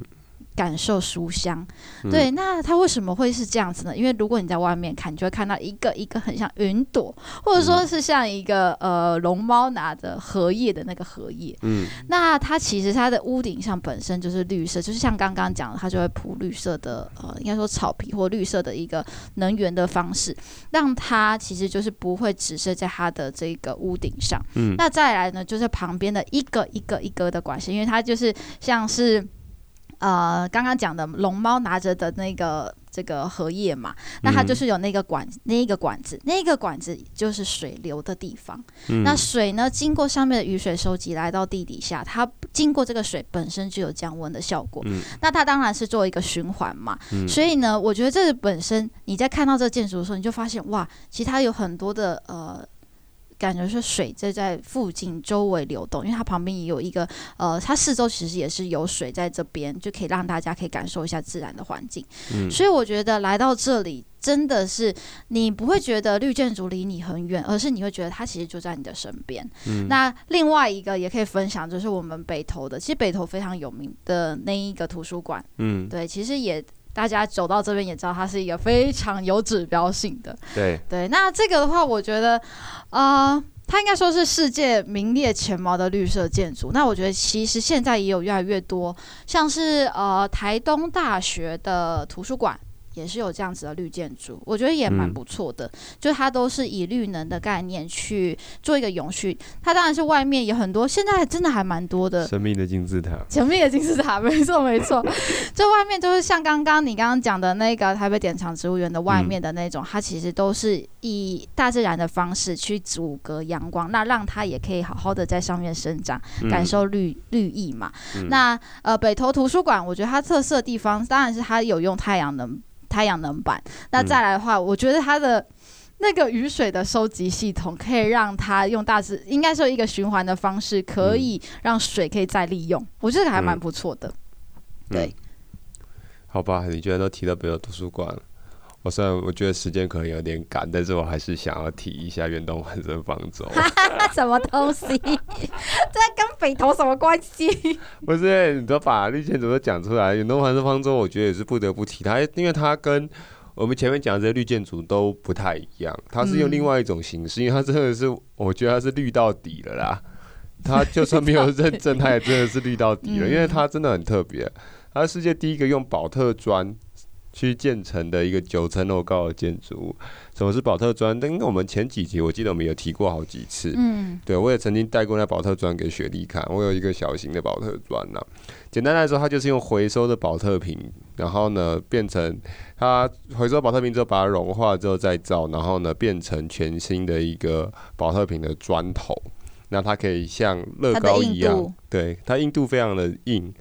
感受书香。嗯、对，那它为什么会是这样子呢？因为如果你在外面看，你就会看到一个一个很像云朵，或者说是像一个、嗯、呃龙猫拿着荷叶的那个荷叶。嗯，那它其实它的屋顶上本身就是绿色，就是像刚刚讲的，它就会铺绿色的呃，应该说草皮或绿色的一个能源的方式，让它其实就是不会只是在它的这个屋顶上。嗯，那再来呢，就是旁边的一个一个一个的管线，因为它就是像是呃刚刚讲的龙猫拿着的那个这个荷叶嘛，那它就是有那个管那个管子，那个管子就是水流的地方。嗯，那水呢，经过上面的雨水收集来到地底下，它经过这个水本身就有降温的效果。嗯，那它当然是做一个循环嘛。嗯，所以呢，我觉得这个本身你在看到这个建筑的时候，你就发现哇，其实它有很多的呃。感觉是水在在附近周围流动，因为它旁边也有一个呃，它四周其实也是有水在这边，就可以让大家可以感受一下自然的环境。嗯，所以我觉得来到这里真的是你不会觉得绿建筑离你很远，而是你会觉得它其实就在你的身边。嗯，那另外一个也可以分享，就是我们北投的，其实北投非常有名的那一个图书馆。嗯，对，其实也。大家走到这边也知道，它是一个非常有指标性的。对对，那这个的话，我觉得，呃，它应该说是世界名列前茅的绿色建筑。那我觉得，其实现在也有越来越多，像是呃台东大学的图书馆。也是有这样子的绿建筑，我觉得也蛮不错的。嗯、就它都是以绿能的概念去做一个永续。它当然是外面有很多，现在还真的还蛮多的。神秘的金字塔。神秘的金字塔，没错没错。这外面就是像刚刚你刚刚讲的那个台北典藏植物园的外面的那种，嗯、它其实都是以大自然的方式去阻隔阳光，那让它也可以好好的在上面生长，嗯、感受绿绿意嘛。嗯、那呃北投图书馆，我觉得它特色的地方当然是它有用太阳能。太阳能板，那再来的话，嗯、我觉得它的那个雨水的收集系统，可以让它用大致应该说一个循环的方式，可以让水可以再利用，我觉得还蛮不错的。嗯、对、嗯，好吧，你居然都提到北投图书馆，我虽然我觉得时间可能有点赶，但是我还是想要提一下远东环生方舟。什么东西？这 跟北投什么关系？不是，你都把绿建筑都讲出来。远东环生方舟，我觉得也是不得不提它，因为它跟我们前面讲的这些绿建筑都不太一样。它是用另外一种形式，嗯、因为它真的是，我觉得它是绿到底了啦。它就算没有认证，它也真的是绿到底了，嗯、因为它真的很特别。它是世界第一个用宝特砖。去建成的一个九层楼高的建筑物。什么是宝特砖？因为我们前几集我记得我们有提过好几次。嗯，对，我也曾经带过那宝特砖给雪莉看。我有一个小型的宝特砖呐。简单来说，它就是用回收的宝特瓶，然后呢变成它回收宝特瓶之后把它融化之后再造，然后呢变成全新的一个宝特瓶的砖头。那它可以像乐高一样，对，它硬度非常的硬。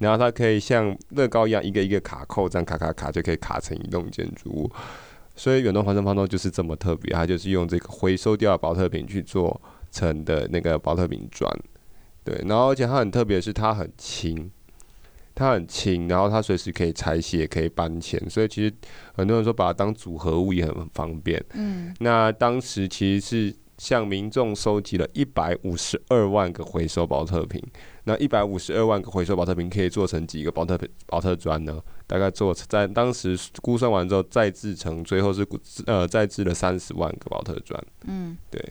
然后它可以像乐高一样，一个一个卡扣，这样卡卡卡就可以卡成一栋建筑物。所以远东环生方舟就是这么特别，它就是用这个回收掉的宝特瓶去做成的那个宝特瓶砖。对，然后而且它很特别是它很轻，它很轻，然后它随时可以拆卸，可以搬迁。所以其实很多人说把它当组合物也很方便。嗯，那当时其实是。向民众收集了一百五十二万个回收保特瓶，那一百五十二万个回收保特瓶可以做成几个保特瓶宝特砖呢？大概做在当时估算完之后再制成，最后是呃再制了三十万个保特砖。嗯，对，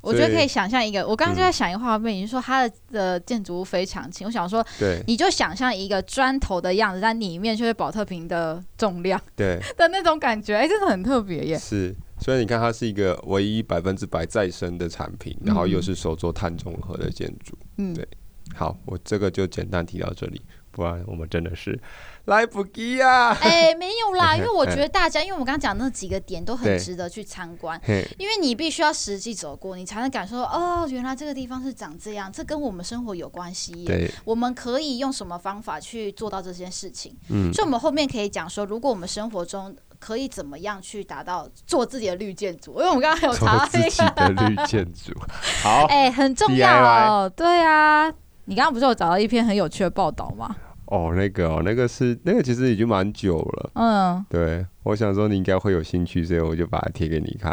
我觉得可以想象一个，我刚刚就在想一个画面，你说它的的建筑物非常轻，我想说，对，你就想象一个砖头的样子，但里面却是保特瓶的重量，对的那种感觉，哎，真的很特别耶。是。所以你看，它是一个唯一百分之百再生的产品，然后又是手做碳中和的建筑。嗯，对。好，我这个就简单提到这里，不然我们真的是来不及啊。哎，没有啦，因为我觉得大家，因为我们刚刚讲那几个点都很值得去参观，因为你必须要实际走过，你才能感受到哦，原来这个地方是长这样，这跟我们生活有关系。对，我们可以用什么方法去做到这件事情？嗯，所以我们后面可以讲说，如果我们生活中。可以怎么样去达到做自己的绿建筑？因为我们刚刚有查 到自己的绿建筑，好，哎、欸，很重要哦。对啊，你刚刚不是有找到一篇很有趣的报道吗？哦，那个哦，那个是那个，其实已经蛮久了。嗯，对，我想说你应该会有兴趣，所以我就把它贴给你看。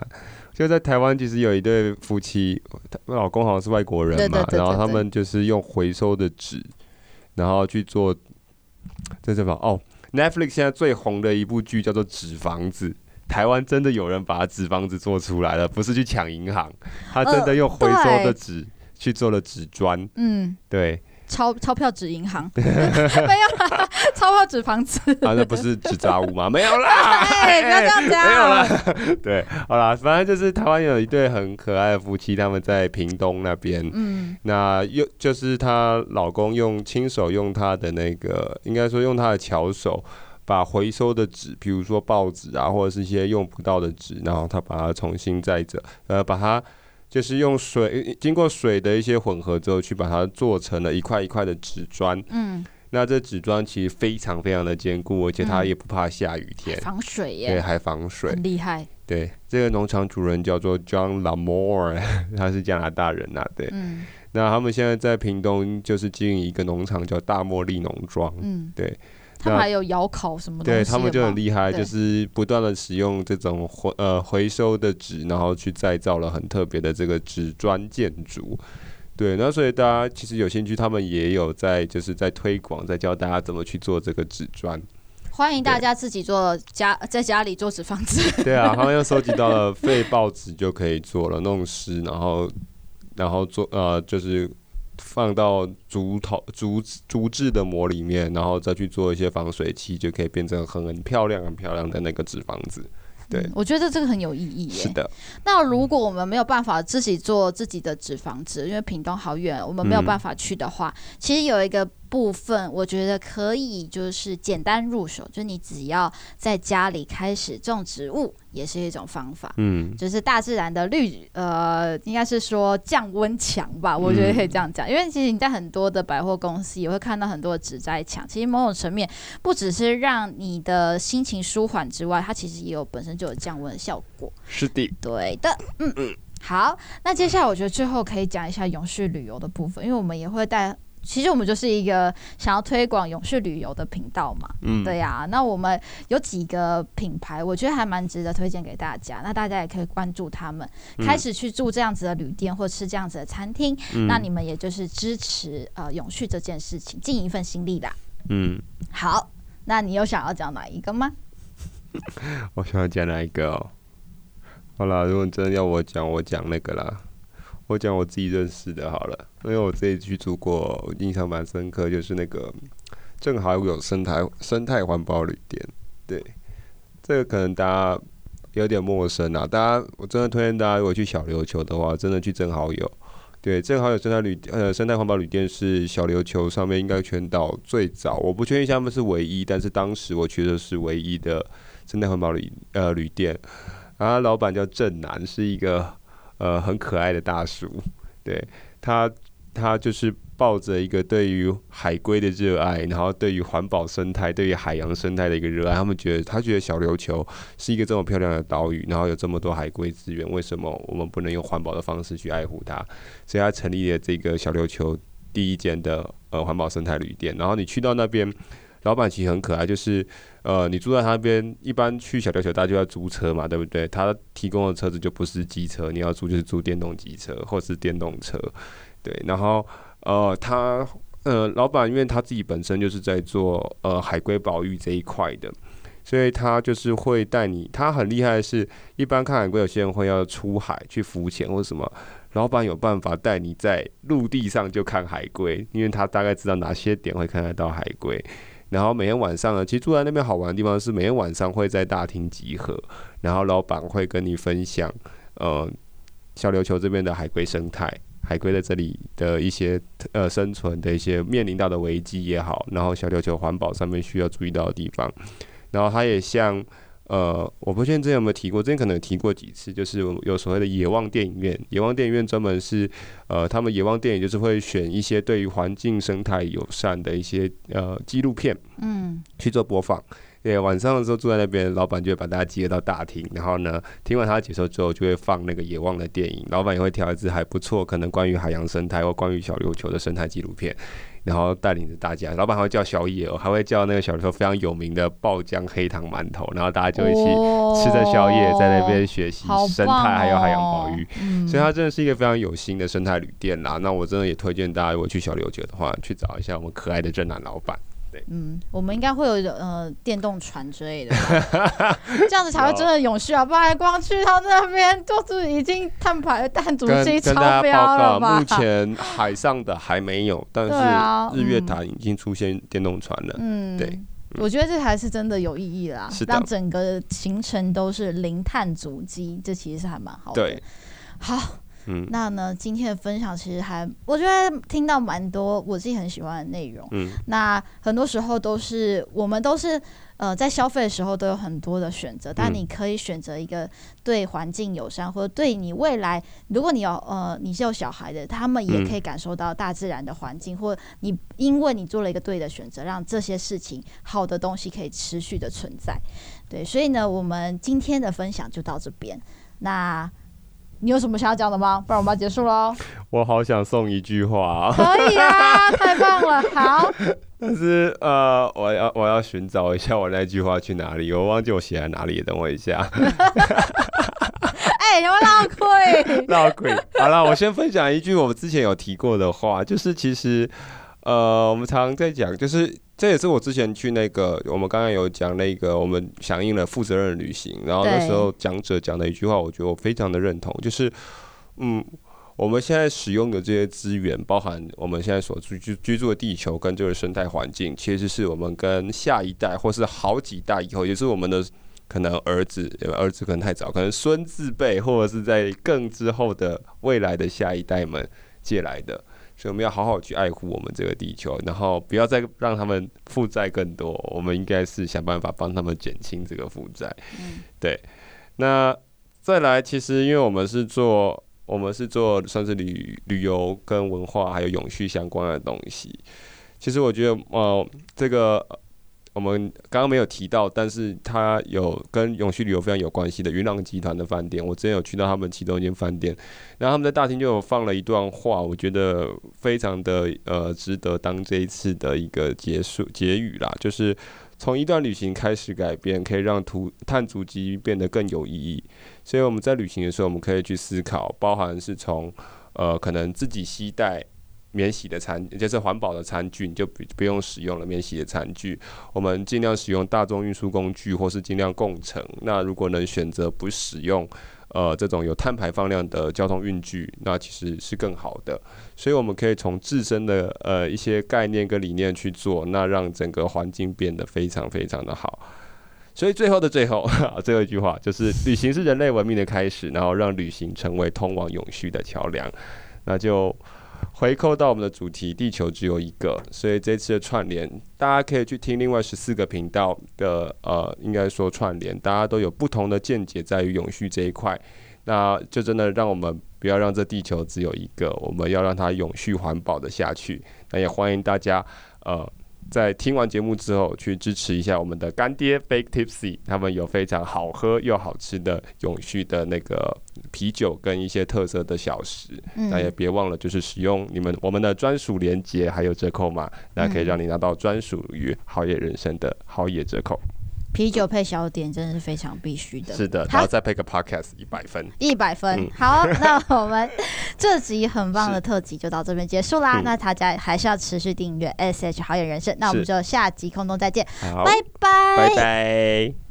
就在台湾，其实有一对夫妻，老公好像是外国人嘛，然后他们就是用回收的纸，然后去做。这是什么？哦，Netflix 现在最红的一部剧叫做《纸房子》。台湾真的有人把纸房子做出来了，不是去抢银行，他真的用回收的纸去做了纸砖。嗯，对。钞钞票纸银行 没有啦，钞票纸房子啊，那不是纸杂物吗？没有啦，哎，不要这样讲，没有啦。对，好啦，反正就是台湾有一对很可爱的夫妻，他们在屏东那边，嗯，那又就是她老公用亲手用他的那个，应该说用他的巧手，把回收的纸，比如说报纸啊，或者是一些用不到的纸，然后他把它重新再折，呃，把它。就是用水经过水的一些混合之后，去把它做成了一块一块的纸砖。嗯，那这纸砖其实非常非常的坚固，而且它也不怕下雨天，防水耶。对，还防水，很厉害。对，这个农场主人叫做 John Lamore，他是加拿大人呐、啊。对，嗯、那他们现在在屏东就是经营一个农场，叫大茉莉农庄。嗯，对。他们还有窑烤什么的，对他们就很厉害，就是不断的使用这种回呃回收的纸，然后去再造了很特别的这个纸砖建筑。对，那所以大家其实有兴趣，他们也有在就是在推广，在教大家怎么去做这个纸砖。欢迎大家自己做家在家里做纸房子。对啊，他们又收集到了废报纸就可以做了，弄湿然后然后做呃就是。放到竹头竹竹制的膜里面，然后再去做一些防水漆，就可以变成很很漂亮、很漂亮的那个纸房子。对、嗯，我觉得这个很有意义。是的。那如果我们没有办法自己做自己的纸房子，因为屏东好远，我们没有办法去的话，嗯、其实有一个。部分我觉得可以，就是简单入手，就你只要在家里开始种植物，也是一种方法。嗯，就是大自然的绿，呃，应该是说降温墙吧，我觉得可以这样讲。嗯、因为其实你在很多的百货公司也会看到很多的植栽墙，其实某种层面不只是让你的心情舒缓之外，它其实也有本身就有降温的效果。是的，对的，嗯嗯。好，那接下来我觉得最后可以讲一下永续旅游的部分，因为我们也会带。其实我们就是一个想要推广永续旅游的频道嘛，嗯，对呀、啊。那我们有几个品牌，我觉得还蛮值得推荐给大家。那大家也可以关注他们，嗯、开始去住这样子的旅店或吃这样子的餐厅。嗯、那你们也就是支持呃永续这件事情，尽一份心力啦。嗯，好，那你有想要讲哪一个吗？我想要讲哪一个哦？好啦，如果真的要我讲，我讲那个啦。我讲我自己认识的好了，因为我自己去住过，印象蛮深刻，就是那个正好有生态生态环保旅店，对，这个可能大家有点陌生啊。大家我真的推荐大家，如果去小琉球的话，真的去正好有，对，正好有生态旅呃生态环保旅店是小琉球上面应该全岛最早，我不确定他们是唯一，但是当时我觉得是唯一的生态环保旅呃旅店，然后老板叫郑南，是一个。呃，很可爱的大叔，对他，他就是抱着一个对于海龟的热爱，然后对于环保生态、对于海洋生态的一个热爱。他们觉得，他觉得小琉球是一个这么漂亮的岛屿，然后有这么多海龟资源，为什么我们不能用环保的方式去爱护它？所以他成立了这个小琉球第一间的呃环保生态旅店。然后你去到那边。老板其实很可爱，就是，呃，你住在他那边，一般去小琉球大家就要租车嘛，对不对？他提供的车子就不是机车，你要租就是租电动机车或是电动车，对。然后，呃，他，呃，老板因为他自己本身就是在做呃海龟保育这一块的，所以他就是会带你。他很厉害的是，一般看海龟，有些人会要出海去浮潜或者什么，老板有办法带你在陆地上就看海龟，因为他大概知道哪些点会看得到海龟。然后每天晚上呢，其实住在那边好玩的地方是每天晚上会在大厅集合，然后老板会跟你分享，呃，小琉球这边的海龟生态，海龟在这里的一些呃生存的一些面临到的危机也好，然后小琉球环保上面需要注意到的地方，然后他也像。呃，我不确定之前有没有提过，之前可能有提过几次，就是有所谓的野望电影院。野望电影院专门是，呃，他们野望电影就是会选一些对于环境生态友善的一些呃纪录片，嗯，去做播放。对，晚上的时候住在那边，老板就会把大家集合到大厅，然后呢，听完他解说之后，就会放那个野望的电影。老板也会挑一支还不错，可能关于海洋生态或关于小琉球的生态纪录片。然后带领着大家，老板还会叫宵夜哦，还会叫那个小时候非常有名的爆浆黑糖馒头，然后大家就一起吃着宵夜，在那边学习生态还有海洋保育，哦、所以它真的是一个非常有心的生态旅店啦。那我真的也推荐大家，如果去小琉球的话，去找一下我们可爱的正南老板。对，嗯，我们应该会有呃电动船之类的，这样子才会真的永续啊！不然光去到那边，就是已经碳排碳足迹超标了吧？目前海上的还没有，但是日月潭已经出现电动船了。嗯，对，嗯、我觉得这才是真的有意义啦，让整个行程都是零碳足迹，这其实是还蛮好的。对，好。嗯，那呢？今天的分享其实还，我觉得听到蛮多我自己很喜欢的内容。嗯，那很多时候都是我们都是呃在消费的时候都有很多的选择，但你可以选择一个对环境友善，或者对你未来，如果你有呃你是有小孩的，他们也可以感受到大自然的环境，或你因为你做了一个对的选择，让这些事情好的东西可以持续的存在。对，所以呢，我们今天的分享就到这边。那。你有什么想要讲的吗？不然我们要结束喽。我好想送一句话。可以啊，太棒了，好。但是呃，我要我要寻找一下我那句话去哪里，我忘记我写在哪里，等我一下。哎、欸，你们闹鬼，闹亏。好了，我先分享一句我们之前有提过的话，就是其实呃，我们常常在讲，就是。这也是我之前去那个，我们刚刚有讲那个，我们响应了负责任旅行，然后那时候讲者讲的一句话，我觉得我非常的认同，就是，嗯，我们现在使用的这些资源，包含我们现在所居居居住的地球跟这个生态环境，其实是我们跟下一代，或是好几代以后，也是我们的可能儿子，儿子可能太早，可能孙子辈，或者是在更之后的未来的下一代们借来的。所以我们要好好去爱护我们这个地球，然后不要再让他们负债更多。我们应该是想办法帮他们减轻这个负债。嗯，对。那再来，其实因为我们是做，我们是做算是旅旅游跟文化还有永续相关的东西。其实我觉得，呃，这个。我们刚刚没有提到，但是它有跟永续旅游非常有关系的云浪集团的饭店，我之前有去到他们其中一间饭店，然后他们在大厅就有放了一段话，我觉得非常的呃值得当这一次的一个结束结语啦，就是从一段旅行开始改变，可以让图碳足迹变得更有意义。所以我们在旅行的时候，我们可以去思考，包含是从呃可能自己携带。免洗的餐，也就是环保的餐具，你就不不用使用了。免洗的餐具，我们尽量使用大众运输工具，或是尽量共乘。那如果能选择不使用，呃，这种有碳排放量的交通运具，那其实是更好的。所以我们可以从自身的呃一些概念跟理念去做，那让整个环境变得非常非常的好。所以最后的最后，最后一句话就是：旅行是人类文明的开始，然后让旅行成为通往永续的桥梁。那就。回扣到我们的主题，地球只有一个，所以这次的串联，大家可以去听另外十四个频道的，呃，应该说串联，大家都有不同的见解，在于永续这一块，那就真的让我们不要让这地球只有一个，我们要让它永续环保的下去。那也欢迎大家，呃。在听完节目之后，去支持一下我们的干爹 Fake Tipsy，他们有非常好喝又好吃的永续的那个啤酒跟一些特色的小食。嗯、那也别忘了，就是使用你们我们的专属链接还有折扣码，那可以让你拿到专属于好野人生的好野折扣。啤酒配小点真的是非常必须的，是的，然后再配个 podcast 一百分，一百分。嗯、好，那我们 这集很棒的特辑就到这边结束啦。那大家还是要持续订阅 SH 好演人生，那我们就下集空中再见，拜拜，拜拜。